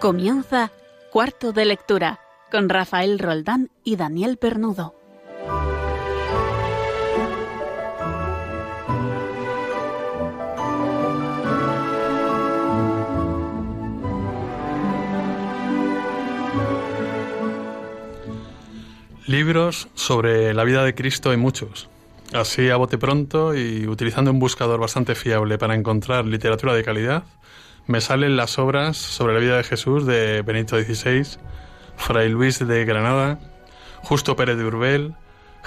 Comienza Cuarto de Lectura con Rafael Roldán y Daniel Pernudo. Libros sobre la vida de Cristo hay muchos. Así a bote pronto y utilizando un buscador bastante fiable para encontrar literatura de calidad, me salen las obras sobre la vida de Jesús de Benito XVI, Fray Luis de Granada, Justo Pérez de Urbel,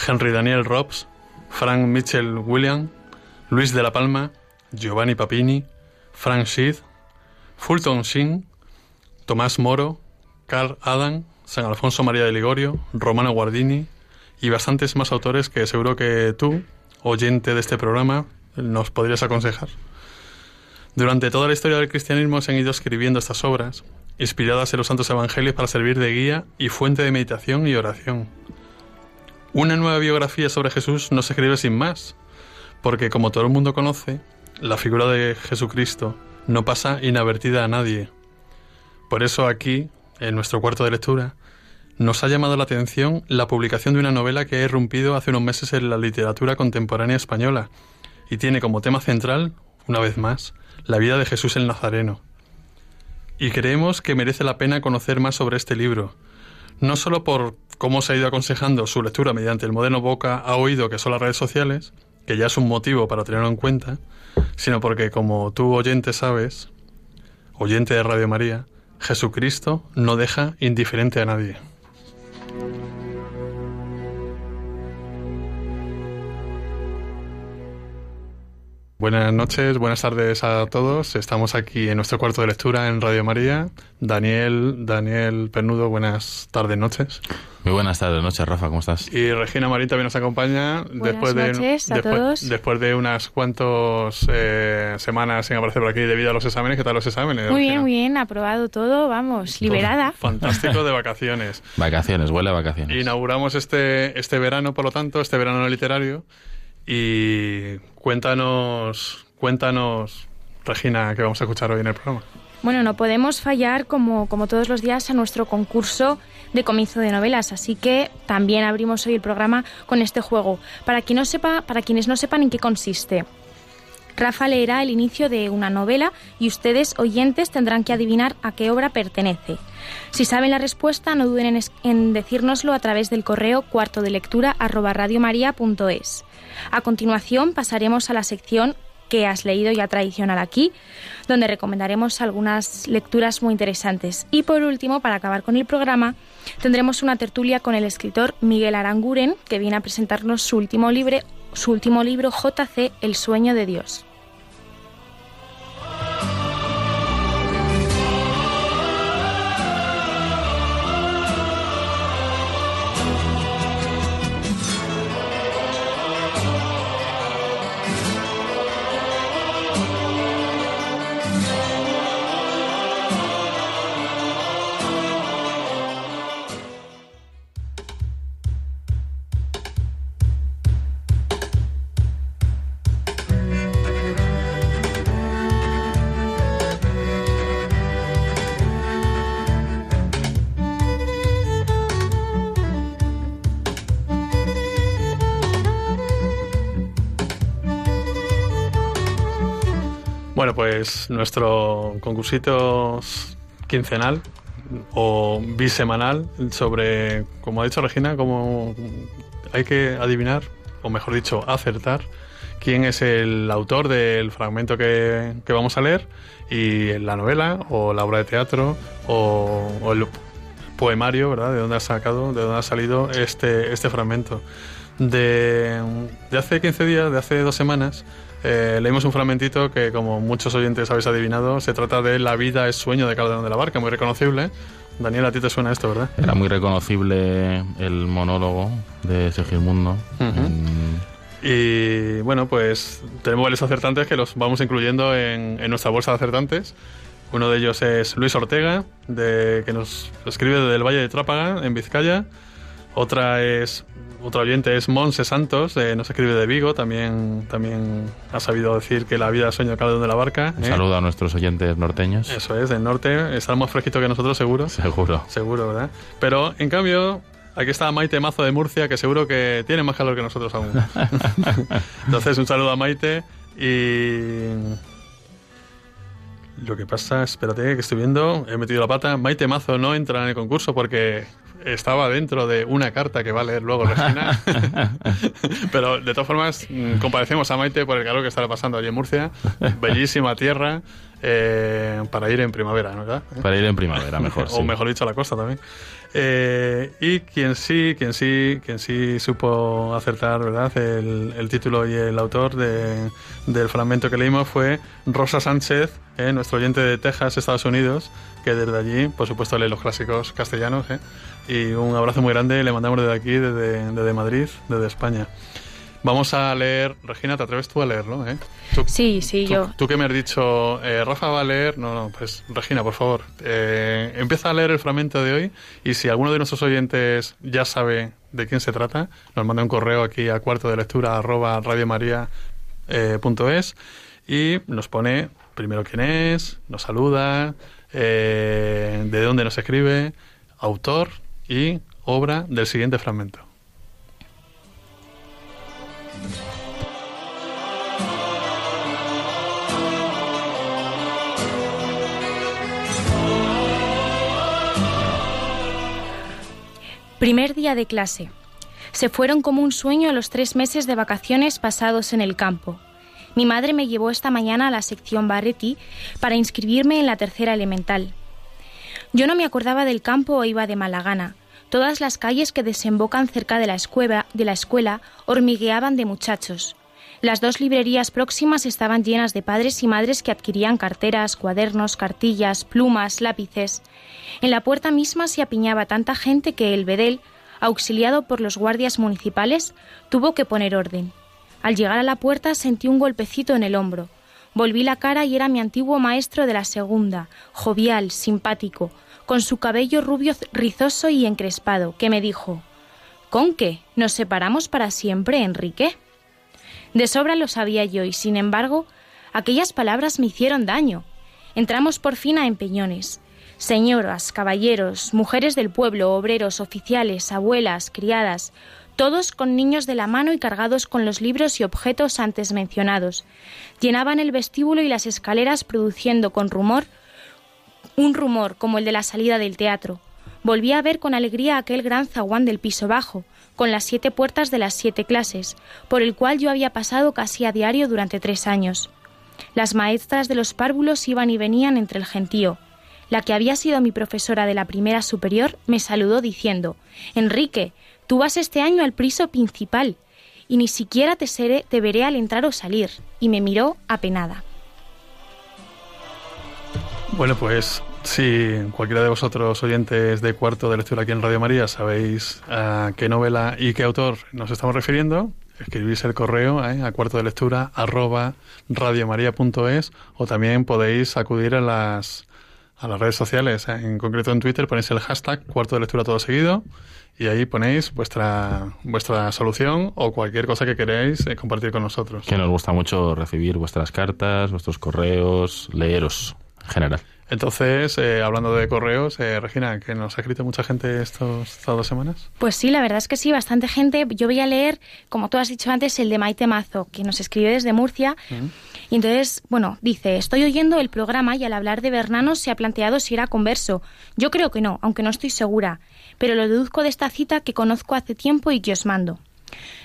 Henry Daniel Robs, Frank Mitchell William, Luis de la Palma, Giovanni Papini, Frank Sheed, Fulton Sheen, Tomás Moro, Carl Adam, San Alfonso María de Ligorio, Romano Guardini y bastantes más autores que seguro que tú, oyente de este programa, nos podrías aconsejar. Durante toda la historia del cristianismo se han ido escribiendo estas obras, inspiradas en los santos evangelios para servir de guía y fuente de meditación y oración. Una nueva biografía sobre Jesús no se escribe sin más, porque como todo el mundo conoce, la figura de Jesucristo no pasa inadvertida a nadie. Por eso aquí, en nuestro cuarto de lectura, nos ha llamado la atención la publicación de una novela que ha irrumpido hace unos meses en la literatura contemporánea española y tiene como tema central, una vez más, la vida de Jesús el Nazareno. Y creemos que merece la pena conocer más sobre este libro, no solo por cómo se ha ido aconsejando su lectura mediante el moderno boca a oído que son las redes sociales, que ya es un motivo para tenerlo en cuenta, sino porque, como tú oyente sabes, oyente de Radio María, Jesucristo no deja indiferente a nadie. Buenas noches, buenas tardes a todos. Estamos aquí en nuestro cuarto de lectura en Radio María. Daniel, Daniel Pernudo, buenas tardes, noches. Muy buenas tardes, noches, Rafa, ¿cómo estás? Y Regina Marín también nos acompaña después de noches a después, todos. después de unas cuantas eh, semanas sin aparecer por aquí debido a los exámenes. ¿Qué tal los exámenes? Muy Regina? bien, muy bien, aprobado todo, vamos, liberada. Fantástico de vacaciones. Vacaciones, huele a vacaciones. Inauguramos este, este verano, por lo tanto, este verano literario. Y cuéntanos, cuéntanos, Regina, que vamos a escuchar hoy en el programa. Bueno, no podemos fallar como, como todos los días a nuestro concurso de comienzo de novelas, así que también abrimos hoy el programa con este juego. Para quien no sepa, para quienes no sepan en qué consiste. Rafa leerá el inicio de una novela y ustedes, oyentes, tendrán que adivinar a qué obra pertenece. Si saben la respuesta, no duden en, en decírnoslo a través del correo cuarto de lectura A continuación pasaremos a la sección que has leído ya tradicional aquí, donde recomendaremos algunas lecturas muy interesantes. Y por último, para acabar con el programa, tendremos una tertulia con el escritor Miguel Aranguren, que viene a presentarnos su último libro, su último libro JC, El sueño de Dios. Nuestro concursito quincenal o bisemanal sobre, como ha dicho Regina, como hay que adivinar, o mejor dicho, acertar quién es el autor del fragmento que, que vamos a leer y la novela o la obra de teatro o, o el poemario, ¿verdad? De dónde ha sacado, de dónde ha salido este, este fragmento. De, de hace 15 días, de hace dos semanas, eh, leímos un fragmentito que, como muchos oyentes habéis adivinado, se trata de La vida es sueño de Calderón de la Barca, muy reconocible. Daniel, a ti te suena esto, ¿verdad? Era muy reconocible el monólogo de Segismundo. En- Y bueno, pues tenemos varios acertantes que los vamos incluyendo en, en nuestra bolsa de acertantes. Uno de ellos es Luis Ortega, de, que nos escribe desde el Valle de Trápaga, en Vizcaya. Otra es otro oyente es Monse Santos, eh, nos escribe de Vigo, también, también ha sabido decir que la vida es sueño cabe donde la barca. Un ¿eh? saludo a nuestros oyentes norteños. Eso es, del norte, está más fresquito que nosotros, seguro. Seguro. Seguro, ¿verdad? Pero, en cambio, aquí está Maite Mazo de Murcia, que seguro que tiene más calor que nosotros aún. Entonces, un saludo a Maite y... Lo que pasa, espérate, que estoy viendo, he metido la pata. Maite Mazo no entra en el concurso porque estaba dentro de una carta que va a leer luego Regina. Pero de todas formas, comparecemos a Maite por el calor que está pasando allí en Murcia. Bellísima tierra eh, para ir en primavera, ¿no? Para ir en primavera, mejor. o sí. mejor dicho, a la costa también. Eh, y quien sí, quien sí, quien sí supo acertar, ¿verdad? El, el título y el autor de- del fragmento que leímos fue Rosa Sánchez, eh, nuestro oyente de Texas, Estados Unidos, que desde allí, por supuesto, lee los clásicos castellanos. eh. Y un abrazo muy grande le mandamos desde aquí, desde, desde Madrid, desde España. Vamos a leer, Regina, ¿te atreves tú a leerlo? Eh? Tú- Sí, sí, tú, yo. Tú que me has dicho, eh, Rafa va a leer. No, no, pues Regina, por favor, eh, empieza a leer el fragmento de hoy y si alguno de nuestros oyentes ya sabe de quién se trata, nos manda un correo aquí a cuarto de lectura arroba radiomaria, eh, y nos pone primero quién es, nos saluda, eh, de dónde nos escribe, autor y obra del siguiente fragmento. Primer día de clase. Se fueron como un sueño los tres meses de vacaciones pasados en el campo. Mi madre me llevó esta mañana a la sección Barretti para inscribirme en la tercera elemental. Yo no me acordaba del campo o iba de mala gana. Todas las calles que desembocan cerca de la escuela, hormigueaban de muchachos. Las dos librerías próximas estaban llenas de padres y madres que adquirían carteras, cuadernos, cartillas, plumas, lápices. En la puerta misma se apiñaba tanta gente que el bedel, auxiliado por los guardias municipales, tuvo que poner orden. Al llegar a la puerta sentí un golpecito en el hombro. Volví la cara y era mi antiguo maestro de la segunda, jovial, simpático, con su cabello rubio rizoso y encrespado, que me dijo ¿Con qué? ¿Nos separamos para siempre, Enrique? De sobra lo sabía yo, y sin embargo, aquellas palabras me hicieron daño. Entramos por fin a empeñones. Señoras, caballeros, mujeres del pueblo, obreros, oficiales, abuelas, criadas, todos con niños de la mano y cargados con los libros y objetos antes mencionados. Llenaban el vestíbulo y las escaleras produciendo con rumor un rumor como el de la salida del teatro. Volví a ver con alegría aquel gran zaguán del piso bajo, con las siete puertas de las siete clases, por el cual yo había pasado casi a diario durante tres años. Las maestras de los párvulos iban y venían entre el gentío. La que había sido mi profesora de la primera superior me saludó diciendo Enrique, tú vas este año al priso principal, y ni siquiera te, seré, te veré al entrar o salir, y me miró apenada. Bueno, pues si cualquiera de vosotros oyentes de cuarto de lectura aquí en Radio María sabéis a qué novela y qué autor nos estamos refiriendo, escribís el correo eh, a cuarto de lectura arroba radiomaria.es o también podéis acudir a las, a las redes sociales, eh, en concreto en Twitter ponéis el hashtag cuarto de lectura todo seguido y ahí ponéis vuestra, vuestra solución o cualquier cosa que queráis eh, compartir con nosotros. Que nos gusta mucho recibir vuestras cartas, vuestros correos, leeros general. Entonces, eh, hablando de correos, eh, Regina, que nos ha escrito mucha gente estos, estas dos semanas. Pues sí, la verdad es que sí, bastante gente. Yo voy a leer, como tú has dicho antes, el de Maite Mazo, que nos escribe desde Murcia. Y entonces, bueno, dice, estoy oyendo el programa y al hablar de Bernanos se ha planteado si era converso. Yo creo que no, aunque no estoy segura. Pero lo deduzco de esta cita que conozco hace tiempo y que os mando.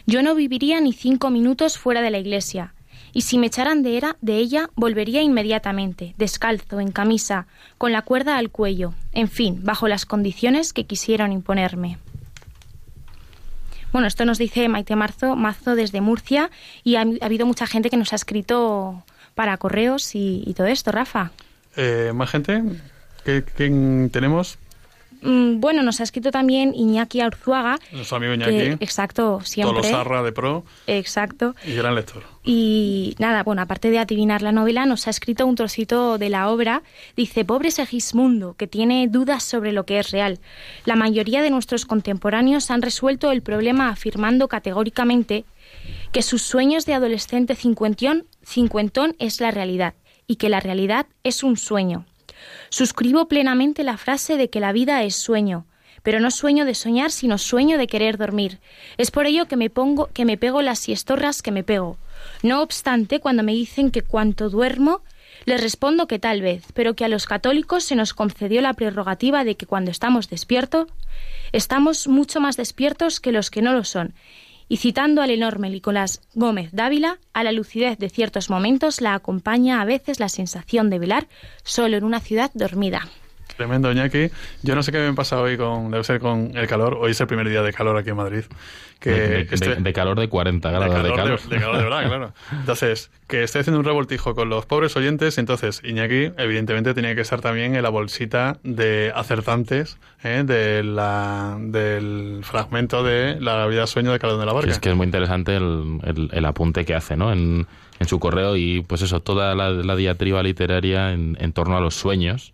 Yo no viviría ni cinco minutos fuera de la iglesia. Y si me echaran de, era, de ella, volvería inmediatamente, descalzo, en camisa, con la cuerda al cuello, en fin, bajo las condiciones que quisieron imponerme. Bueno, esto nos dice Maite Marzo, Mazo desde Murcia y ha, ha habido mucha gente que nos ha escrito para correos y, y todo esto, Rafa. Eh, ¿Más gente? ¿Qué, quién tenemos? Mm, bueno, nos ha escrito también Iñaki Arzuaga. Nuestro amigo que- Iñaki. exacto, siempre. Tolosarra de pro Exacto. y gran lector. Y nada, bueno, aparte de adivinar la novela, nos ha escrito un trocito de la obra. Dice, pobre Segismundo, que tiene dudas sobre lo que es real. La mayoría de nuestros contemporáneos han resuelto el problema afirmando categóricamente que sus sueños de adolescente cincuentón, cincuentón es la realidad y que la realidad es un sueño. Suscribo plenamente la frase de que la vida es sueño, pero no sueño de soñar, sino sueño de querer dormir. Es por ello que me pongo, que me pego las siestorras que me pego. No obstante, cuando me dicen que cuanto duermo, les respondo que tal vez, pero que a los católicos se nos concedió la prerrogativa de que cuando estamos despiertos, estamos mucho más despiertos que los que no lo son. Y citando al enorme Nicolás Gómez Dávila, a la lucidez de ciertos momentos la acompaña a veces la sensación de velar solo en una ciudad dormida. Tremendo, Iñaki. Yo no sé qué me pasa hoy con, debe ser con el calor. Hoy es el primer día de calor aquí en Madrid. Que de, de- este- de- de calor de 40 de grados de calor, calor. de, de calor de verdad, claro. Entonces, que estoy haciendo un revoltijo con los pobres oyentes, entonces Iñaki, evidentemente, tenía que estar también en la bolsita de acertantes ¿eh? de la, del fragmento de La vida sueño de Calderón de la Sí, Barca. es que es muy interesante el, el- el apunte que hace ¿no? en, en su correo y pues eso, toda la, la diatriba literaria en, en torno a los sueños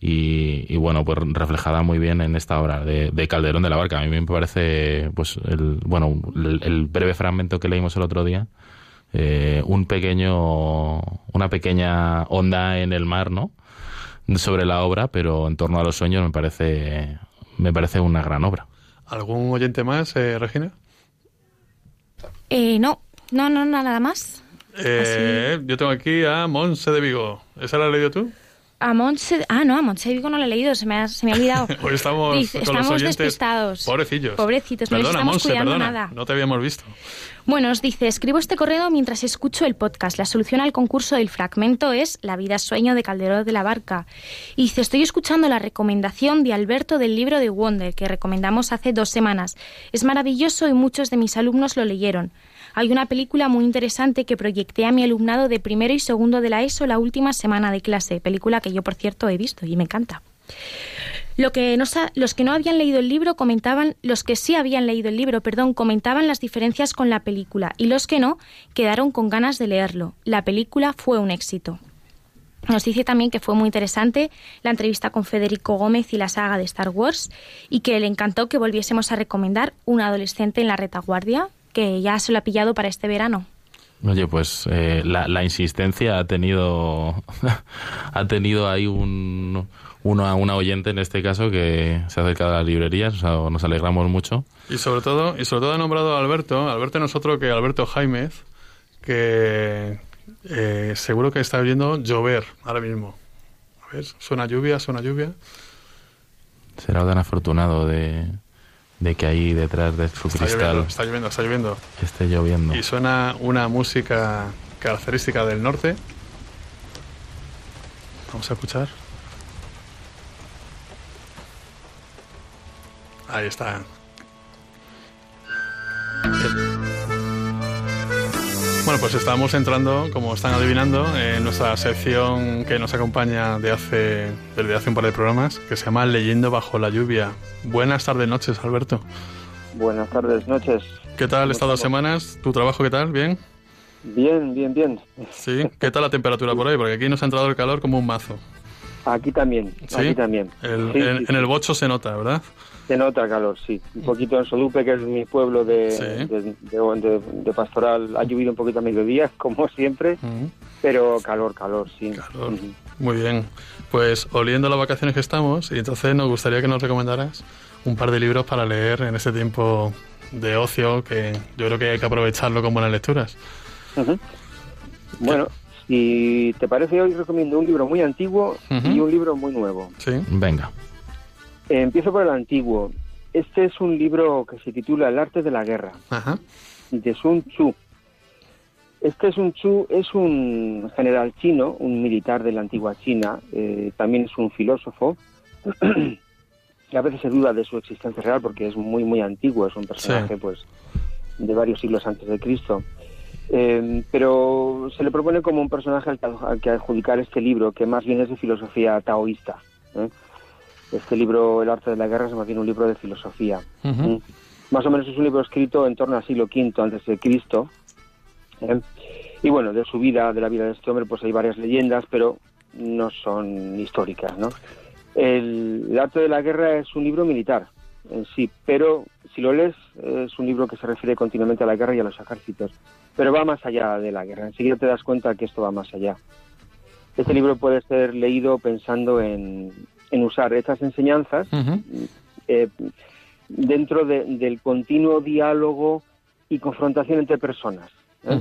y, y, bueno, pues reflejada muy bien en esta obra de, de Calderón de la Barca. A mí me parece, pues, el, bueno, el, el breve fragmento que leímos el otro día, eh, un pequeño, una pequeña onda en el mar, ¿no? Sobre la obra, pero en torno a los sueños me parece, me parece una gran obra. ¿Algún oyente más, eh, Regina? Eh, no, no, no, no, nada más. Eh, yo tengo aquí a Monse de Vigo. ¿Esa la has leído tú? A Montse... Ah, no, a Montse Vigo no lo he leído, se me ha, se me ha olvidado. Hoy estamos Dice, con estamos los oyentes. despistados. Pobrecillos. Pobrecitos, no les Perdona, estamos Monse, cuidando perdona. nada. No te habíamos visto. Bueno, os dice, escribo este correo mientras escucho el podcast. La solución al concurso del fragmento es La vida sueño de Calderón de la Barca. Y dice, estoy escuchando la recomendación de Alberto del libro de Wonder, que recomendamos hace dos semanas. Es maravilloso y muchos de mis alumnos lo leyeron. Hay una película muy interesante que proyecté a mi alumnado de primero y segundo de la ESO la última semana de clase, película que yo, por cierto, he visto y me encanta. Lo que no los que no habían leído el libro comentaban, los que sí habían leído el libro, perdón, comentaban las diferencias con la película y los que no quedaron con ganas de leerlo. La película fue un éxito. Nos dice también que fue muy interesante la entrevista con Federico Gómez y la saga de Star Wars y que le encantó que volviésemos a recomendar Un adolescente en la retaguardia, que ya se lo ha pillado para este verano. Oye, pues eh, la, la insistencia ha tenido ha tenido ahí un una, una oyente en este caso que se ha acercado a las librerías, o sea, nos alegramos mucho. Y sobre todo, y sobre todo ha nombrado a Alberto, Alberto no es otro que Alberto Jaimez, que eh, seguro que está oyendo llover ahora mismo. A ver, suena lluvia, suena lluvia. Será tan afortunado de, de que ahí detrás de su Está cristal lloviendo, está lloviendo, está lloviendo. esté lloviendo. Y suena una música característica del norte. Vamos a escuchar. Ahí está. Bueno, pues estamos entrando, como están adivinando, en nuestra sección que nos acompaña de hace, desde hace un par de programas, que se llama Leyendo bajo la lluvia. Buenas tardes, noches, Alberto. Buenas tardes, noches. ¿Qué tal ¿Cómo estas dos semanas? ¿Tu trabajo qué tal? ¿Bien? Bien, bien, bien. Sí. ¿Qué tal la temperatura por ahí? Porque aquí nos ha entrado el calor como un mazo. Aquí también, ¿Sí? aquí también. El- Sí, en, sí, en el bocho se nota, ¿verdad? Se nota calor, sí. Un poquito en Solupe, que es mi pueblo de, Sí. de, de- de- de pastoral. Ha llovido un poquito a mediodía, como siempre, pero calor, calor, sí. Calor. Muy bien. Pues oliendo las vacaciones que estamos, y entonces nos gustaría que nos recomendaras un par de libros para leer en este tiempo de ocio que yo creo que hay que aprovecharlo con buenas lecturas. Bueno, si te parece, hoy recomiendo un libro muy antiguo y un libro muy nuevo. Sí. Venga. Eh, empiezo por el antiguo. Este es un libro que se titula El arte de la guerra. Ajá. de Sun Tzu. Este Sun Tzu es un general chino, un militar de la antigua China, eh, también es un filósofo. a veces se duda de su existencia real porque es muy, muy antiguo, es un personaje Sí. pues de varios siglos antes de Cristo. Eh, pero se le propone como un personaje al que, al que adjudicar este libro, que más bien es de filosofía taoísta. ¿eh? Este libro, El arte de la guerra, es más bien un libro de filosofía. Ujú. Más o menos es un libro escrito en torno al siglo V antes de Cristo. ¿eh? Y bueno, de su vida, de la vida de este hombre, pues hay varias leyendas, pero no son históricas, ¿no? El, El arte de la guerra es un libro militar en sí, pero si lo lees es un libro que se refiere continuamente a la guerra y a los ejércitos, pero va más allá de la guerra. Enseguida te das cuenta que esto va más allá. Este libro puede ser leído pensando en, en usar estas enseñanzas eh, dentro de- del continuo diálogo y confrontación entre personas. ¿eh?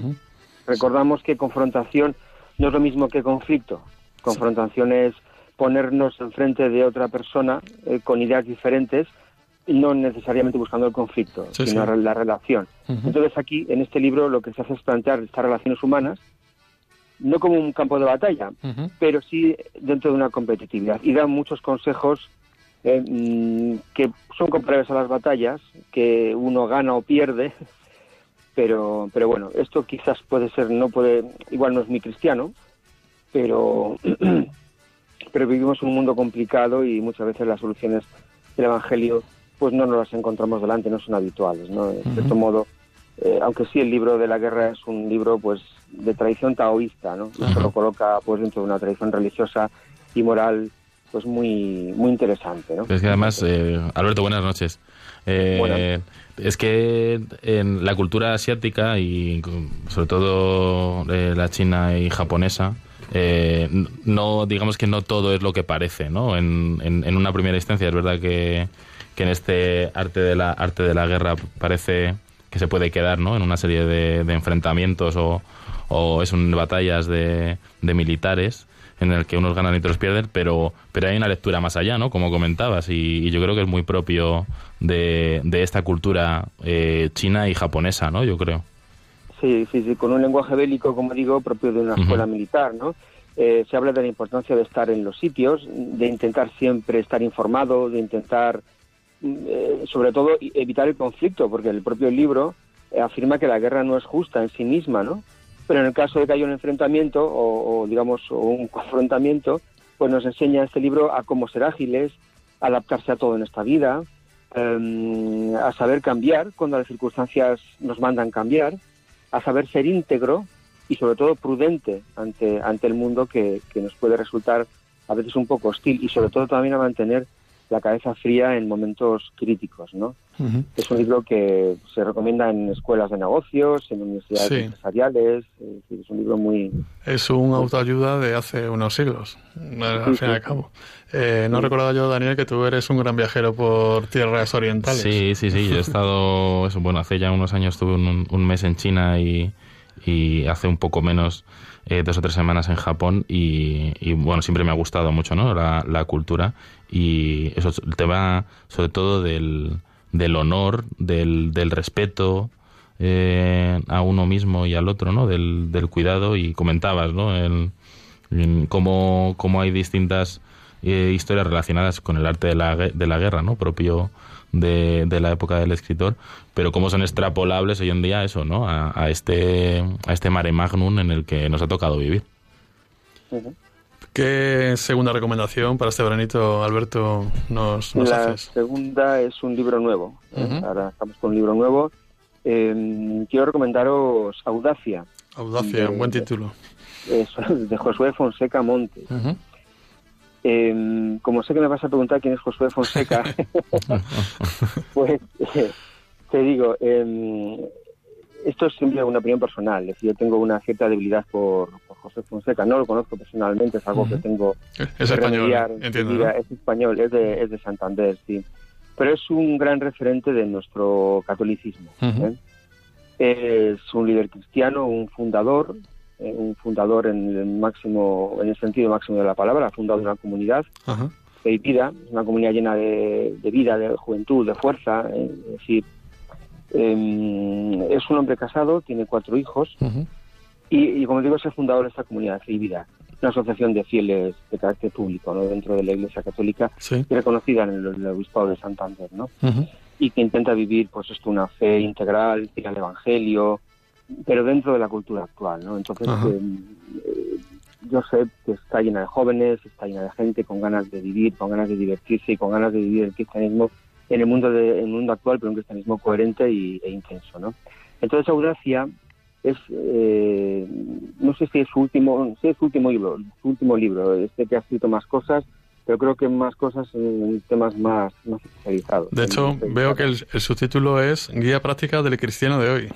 Recordamos que confrontación no es lo mismo que conflicto. Confrontación es ponernos enfrente de otra persona eh, con ideas diferentes, no necesariamente buscando el conflicto, Sí, sino sí. la relación. Entonces aquí, en este libro, lo que se hace es plantear estas relaciones humanas no como un campo de batalla, pero sí dentro de una competitividad. Y da muchos consejos eh, mm, que son comparables a las batallas, que uno gana o pierde, pero, pero bueno, esto quizás puede ser, no puede, igual no es muy cristiano, pero, pero vivimos un mundo complicado y muchas veces las soluciones del Evangelio pues no nos las encontramos delante, no son habituales, ¿no? De cierto modo, eh, aunque sí el libro de la guerra es un libro pues de tradición taoísta, ¿no? Ajá. lo coloca pues dentro de una tradición religiosa y moral pues muy muy interesante, ¿no? Es que además, eh, Alberto, buenas noches. Eh, Buenas. Es que en la cultura asiática y sobre todo eh, la china y japonesa, eh, no digamos que no todo es lo que parece, ¿no? En, en- en una primera instancia es verdad que, que en este arte de la arte de la guerra parece que se puede quedar, ¿no? En una serie de, de enfrentamientos o, o es un batallas de, de militares en el que unos ganan y otros pierden, pero, pero hay una lectura más allá, ¿no? Como comentabas, y, y yo creo que es muy propio de, de esta cultura eh, china y japonesa, ¿no? Yo creo. Sí, sí, sí, con un lenguaje bélico, como digo, propio de una escuela militar, ¿no? Eh, se habla de la importancia de estar en los sitios, de intentar siempre estar informado, de intentar, sobre todo, evitar el conflicto, porque el propio libro eh, afirma que la guerra no es justa en sí misma, ¿no? Pero en el caso de que haya un enfrentamiento o, digamos, un confrontamiento, pues nos enseña este libro a cómo ser ágiles, adaptarse a todo en esta vida, em, a saber cambiar cuando las circunstancias nos mandan cambiar, a saber ser íntegro y sobre todo prudente ante, ante el mundo que, que nos puede resultar a veces un poco hostil y sobre todo también a mantener la cabeza fría en momentos críticos, ¿no? Ujú. Es un libro que se recomienda en escuelas de negocios, en universidades Sí. empresariales, es, un libro muy... Es un autoayuda de hace unos siglos, al Sí, fin y al cabo. Eh, no Sí. recordaba yo, Daniel, que tú eres un gran viajero por tierras orientales. Sí, sí, sí. Yo he estado, eso, bueno, hace ya unos años estuve un, un mes en China y, y hace un poco menos, eh, dos o tres semanas en Japón y, y, bueno, siempre me ha gustado mucho, ¿no? La, la cultura y eso, el tema sobre todo del, del honor, del, del respeto eh, a uno mismo y al otro, ¿no? Del, del cuidado y comentabas, ¿no? El, cómo, cómo hay distintas eh, historias relacionadas con el arte de la, de la guerra, ¿no? Propio de, de la época del escritor, pero cómo son extrapolables hoy en día a eso, ¿no? A, a este, a este mare magnum en el que nos ha tocado vivir. ¿Qué segunda recomendación para este veranito, Alberto, nos, nos La haces? segunda es un libro nuevo. Ahora estamos con un libro nuevo. Eh, quiero recomendaros Audacia, Audacia, de- un buen título. eh, de Josué Fonseca Montes. Ujú. Eh, como sé que me vas a preguntar quién es Josué Fonseca, pues eh, te digo, eh, esto es siempre una opinión personal. Es decir, yo tengo una cierta debilidad por, por José Fonseca. No lo conozco personalmente, es algo que tengo Es que español, remediar entiendo. Es español, es de, es de Santander, sí. Pero es un gran referente de nuestro catolicismo. ¿eh? Es un líder cristiano, un fundador, un fundador en el máximo, en el sentido máximo de la palabra, ha fundado una comunidad Ajá. de vida, una comunidad llena de, de vida, de juventud, de fuerza, eh, es decir, eh, es un hombre casado, tiene cuatro hijos y, y como digo, es el fundador de esta comunidad de vida, una asociación de fieles de carácter público ¿no? dentro de la Iglesia Católica Sí. y reconocida en el, el obispado de Santander, ¿no? Ujú. y que intenta vivir pues esto una fe integral, al Evangelio, pero dentro de la cultura actual, ¿no? Entonces, eh, eh, yo sé que está llena de jóvenes, está llena de gente con ganas de vivir, con ganas de divertirse y con ganas de vivir el cristianismo en el mundo de, en el mundo actual, pero un cristianismo coherente y, e intenso, ¿no? Entonces Audacia es, eh, no sé si es su último, si es su último libro, su último libro, este que ha escrito más cosas, pero creo que más cosas en temas más, más especializados. De hecho, veo que el, subtítulo es Guía Práctica del Cristiano de hoy.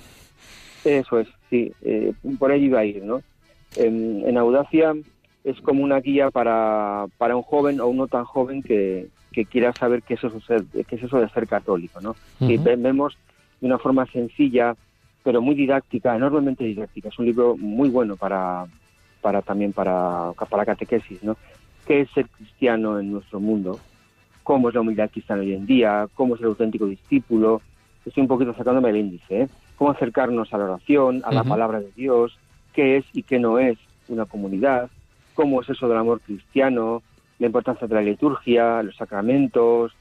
Eso es, sí, eh, por ahí iba a ir, ¿no? En, Audacia es como una guía para, para un joven o un no tan joven que, que quiera saber qué es eso, qué es eso de ser católico, ¿no? Y vemos de una forma sencilla, pero muy didáctica, enormemente didáctica. Es un libro muy bueno para, para también para, para catequesis, ¿no? ¿Qué es ser cristiano en nuestro mundo? ¿Cómo es la humildad cristiana hoy en día? ¿Cómo es el auténtico discípulo? Estoy un poquito sacándome el índice, ¿eh? ¿Cómo acercarnos a la oración, a la palabra de Dios? ¿Qué es y qué no es una comunidad? ¿Cómo es eso del amor cristiano? La importancia de la liturgia, los sacramentos,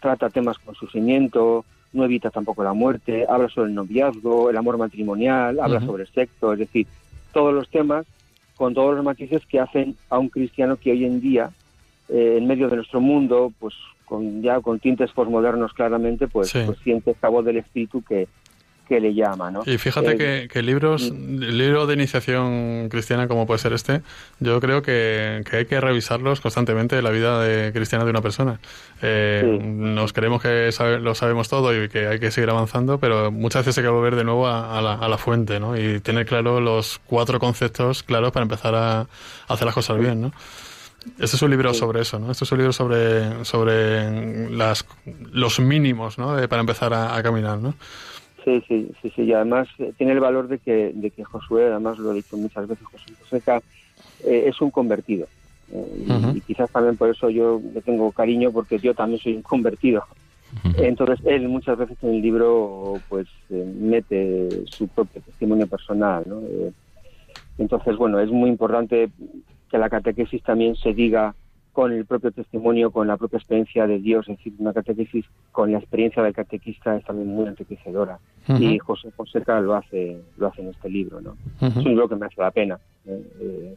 trata temas con sufrimiento, no evita tampoco la muerte, habla sobre el noviazgo, el amor matrimonial, habla sobre el sexo, es decir, todos los temas con todos los matices que hacen a un cristiano que hoy en día, eh, en medio de nuestro mundo, pues con ya con tintes posmodernos claramente, pues, pues siente esta voz del espíritu que, que le llama, ¿no? Y fíjate que, que, libros, mm. libro de iniciación cristiana como puede ser este, yo creo que, que hay que revisarlos constantemente de la vida de, cristiana de una persona. Eh, Nos creemos que lo sabemos todo y que hay que seguir avanzando, pero muchas veces hay que volver de nuevo a, la, a la, fuente, ¿no? Y tener claro los cuatro conceptos claros para empezar a, hacer las cosas bien, ¿no? Este es un libro sobre eso, ¿no? Este es un libro sobre, sobre las, los mínimos, ¿no? para empezar a, a caminar, ¿no? Sí, sí, sí, sí, y además eh, tiene el valor de que, de que Josué, además lo he dicho muchas veces, José Joseca, eh, es un convertido. Eh, y, quizás también por eso yo le tengo cariño, porque yo también soy un convertido. Entonces él muchas veces en el libro pues mete su propio testimonio personal. ¿no? entonces, bueno, es muy importante que la catequesis también se diga con el propio testimonio, con la propia experiencia de Dios, es decir, una catequesis con la experiencia del catequista es también muy enriquecedora. Y José Fonseca lo hace, lo hace en este libro, ¿no? Es un libro que me hace la pena. ¿eh? Eh,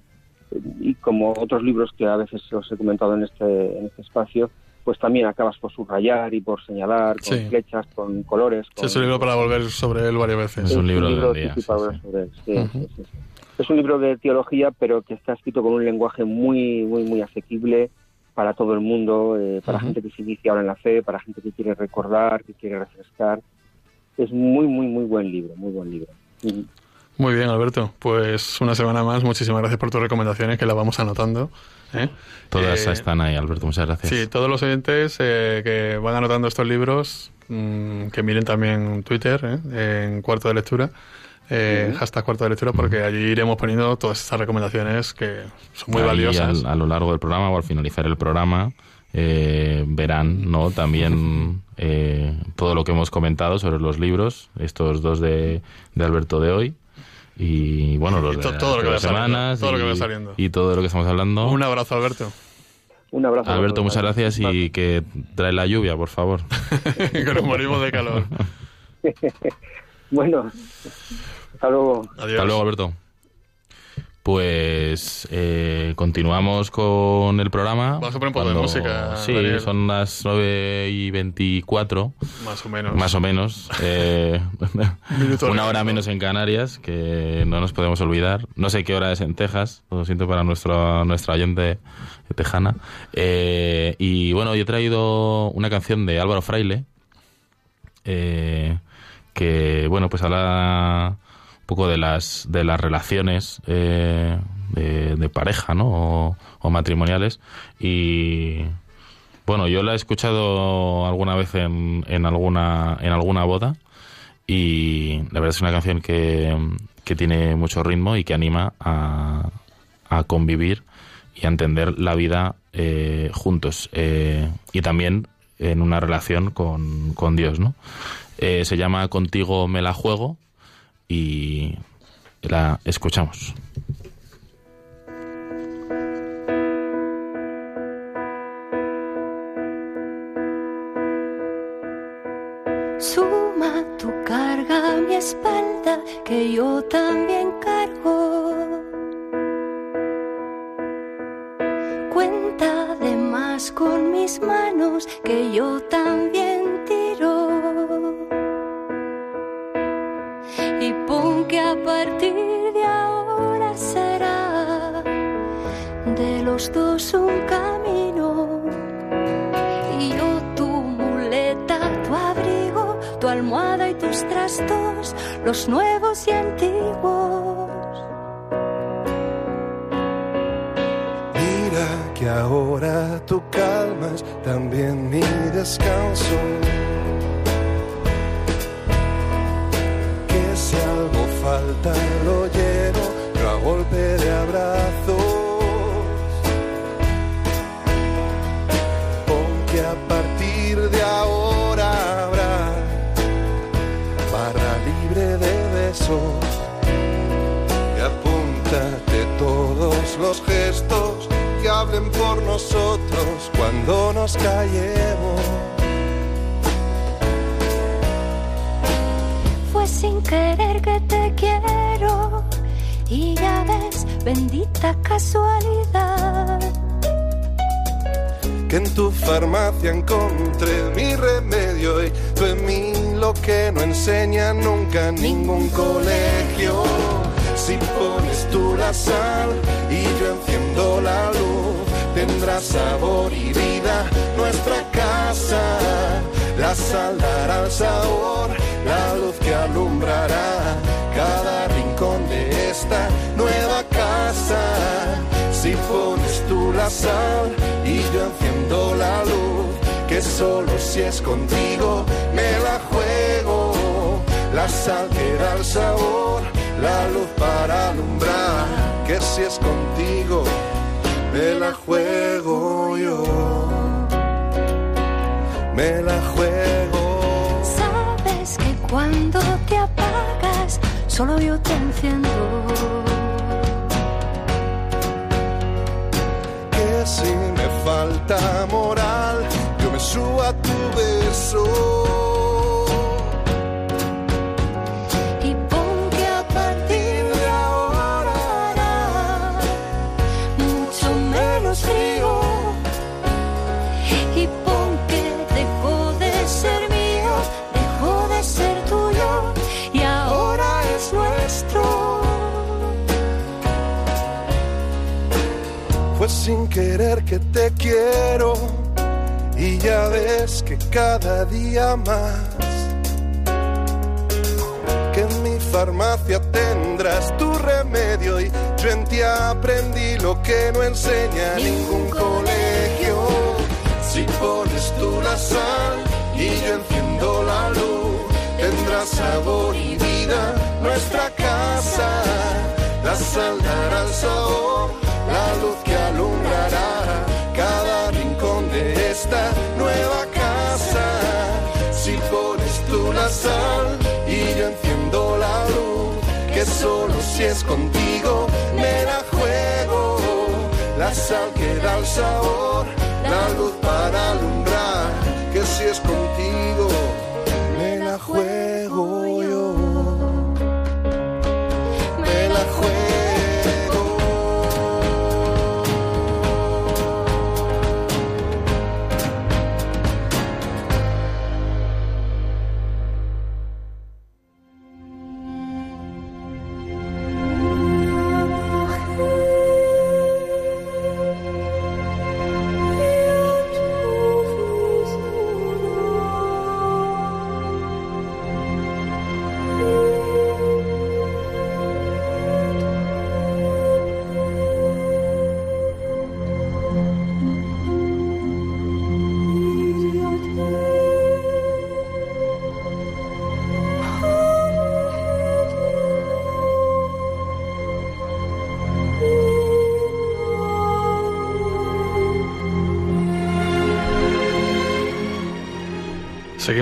y como otros libros que a veces os he comentado en este, en este espacio, pues también acabas por subrayar y por señalar con flechas, con colores. es un libro para volver sobre él varias veces. Es, un libro, de día. Es un libro de teología, pero que está escrito con un lenguaje muy, muy, muy asequible para todo el mundo, eh, para gente que se inicia ahora en la fe, para gente que quiere recordar, que quiere refrescar. Es muy, muy, muy buen libro, muy buen libro. Muy bien, Alberto. Pues una semana más, muchísimas gracias por tus recomendaciones, que las vamos anotando. ¿eh? Todas eh, están ahí, Alberto, muchas gracias. Sí, todos los oyentes que van anotando estos libros, mm, que miren también Twitter, en cuarto de lectura eh, hashtag cuarto de lectura, porque allí iremos poniendo todas estas recomendaciones que son muy valiosas. a lo largo del programa o al finalizar el programa eh, verán no también eh, todo lo que hemos comentado sobre los libros, estos dos de, Alberto de hoy. Y bueno, los de todo, lo que semanas todo lo que va saliendo. y todo lo que estamos hablando. Un abrazo, Alberto. Un abrazo. Alberto, muchas gracias y que trae la lluvia, por favor. que nos morimos de calor. bueno, hasta luego. Hasta luego, Alberto. Pues eh, continuamos con el programa. Vamos a poner un poco de música. Sí, son las 9 y 24. Más o menos. Más o menos. Eh, una hora menos en Canarias, que no nos podemos olvidar. No sé qué hora es en Texas, lo siento para nuestro, nuestra oyente tejana. Eh, y bueno, yo he traído una canción de Álvaro Fraile, que bueno, pues habla poco de las, de las relaciones eh, de, pareja, ¿no? O, matrimoniales. Y bueno, yo la he escuchado alguna vez en, en, alguna, en alguna boda y la verdad es una canción que, que tiene mucho ritmo y que anima a, a convivir y a entender la vida eh, juntos eh, y también en una relación con, con Dios, ¿no? se llama Contigo me la juego y la escuchamos. Suma tu carga a mi espalda, que yo también cargo. Cuenta de más con mis manos, que yo también que a partir de ahora será de los dos un camino. Y yo tu muleta, tu abrigo, tu almohada y tus trastos, los nuevos y antiguos. Mira que ahora tú calmas también mi descanso. Falta lo lleno, pero a golpe de abrazos. Aunque a partir de ahora habrá barra libre de besos. Y apúntate todos los gestos que hablen por nosotros cuando nos callemos. Sin querer que te quiero y ya ves, bendita casualidad. Que en tu farmacia encontré mi remedio y tú en mí lo que no enseña nunca ningún colegio. Si pones tú la sal y yo enciendo la luz, tendrá sabor y vida nuestra casa. La sal dará el sabor, la luz que alumbrará cada rincón de esta nueva casa. Si pones tú la sal y yo enciendo la luz, que solo si es contigo me la juego. La sal que da el sabor, la luz para alumbrar, que si es contigo me la juego yo. Me la juego. Cuando te apagas, solo yo te enciendo. que si me falta moral, yo me subo a tu beso. Sin querer que te quiero y ya ves que cada día más que en mi farmacia tendrás tu remedio y yo en ti aprendí lo que no enseña ningún colegio. Si pones tú la sal y yo enciendo la luz, tendrá sabor y vida nuestra casa. La sal dará el sabor, la luz que alumbrará cada rincón de esta nueva casa. Si pones tú la sal y yo enciendo la luz, que solo si es contigo me la juego. La sal que da el sabor, la luz para alumbrar, que si es contigo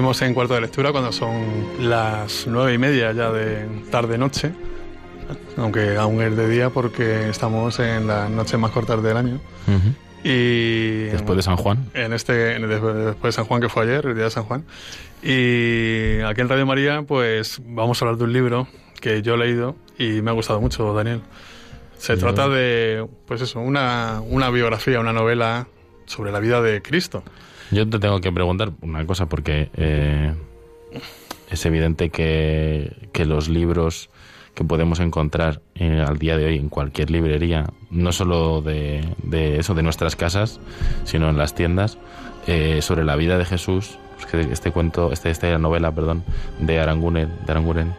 Seguimos en cuarto de lectura cuando son las nueve y media ya de tarde-noche, aunque aún es de día porque estamos en las noches más cortas del año. Y Después de San Juan. en este en- después después de San Juan que fue ayer, el día de San Juan. Y aquí en Radio María, pues vamos a hablar de un libro que yo he leído y me ha gustado mucho, Daniel. Se Yo- trata de, pues eso, una, una biografía, una novela sobre la vida de Cristo. Yo te tengo que preguntar una cosa porque eh, es evidente que, que los libros que podemos encontrar eh, al día de hoy en cualquier librería, no solo de, de eso, de nuestras casas, sino en las tiendas, eh, sobre la vida de Jesús, este cuento, este, esta novela, perdón, de Aranguren, de Aranguren,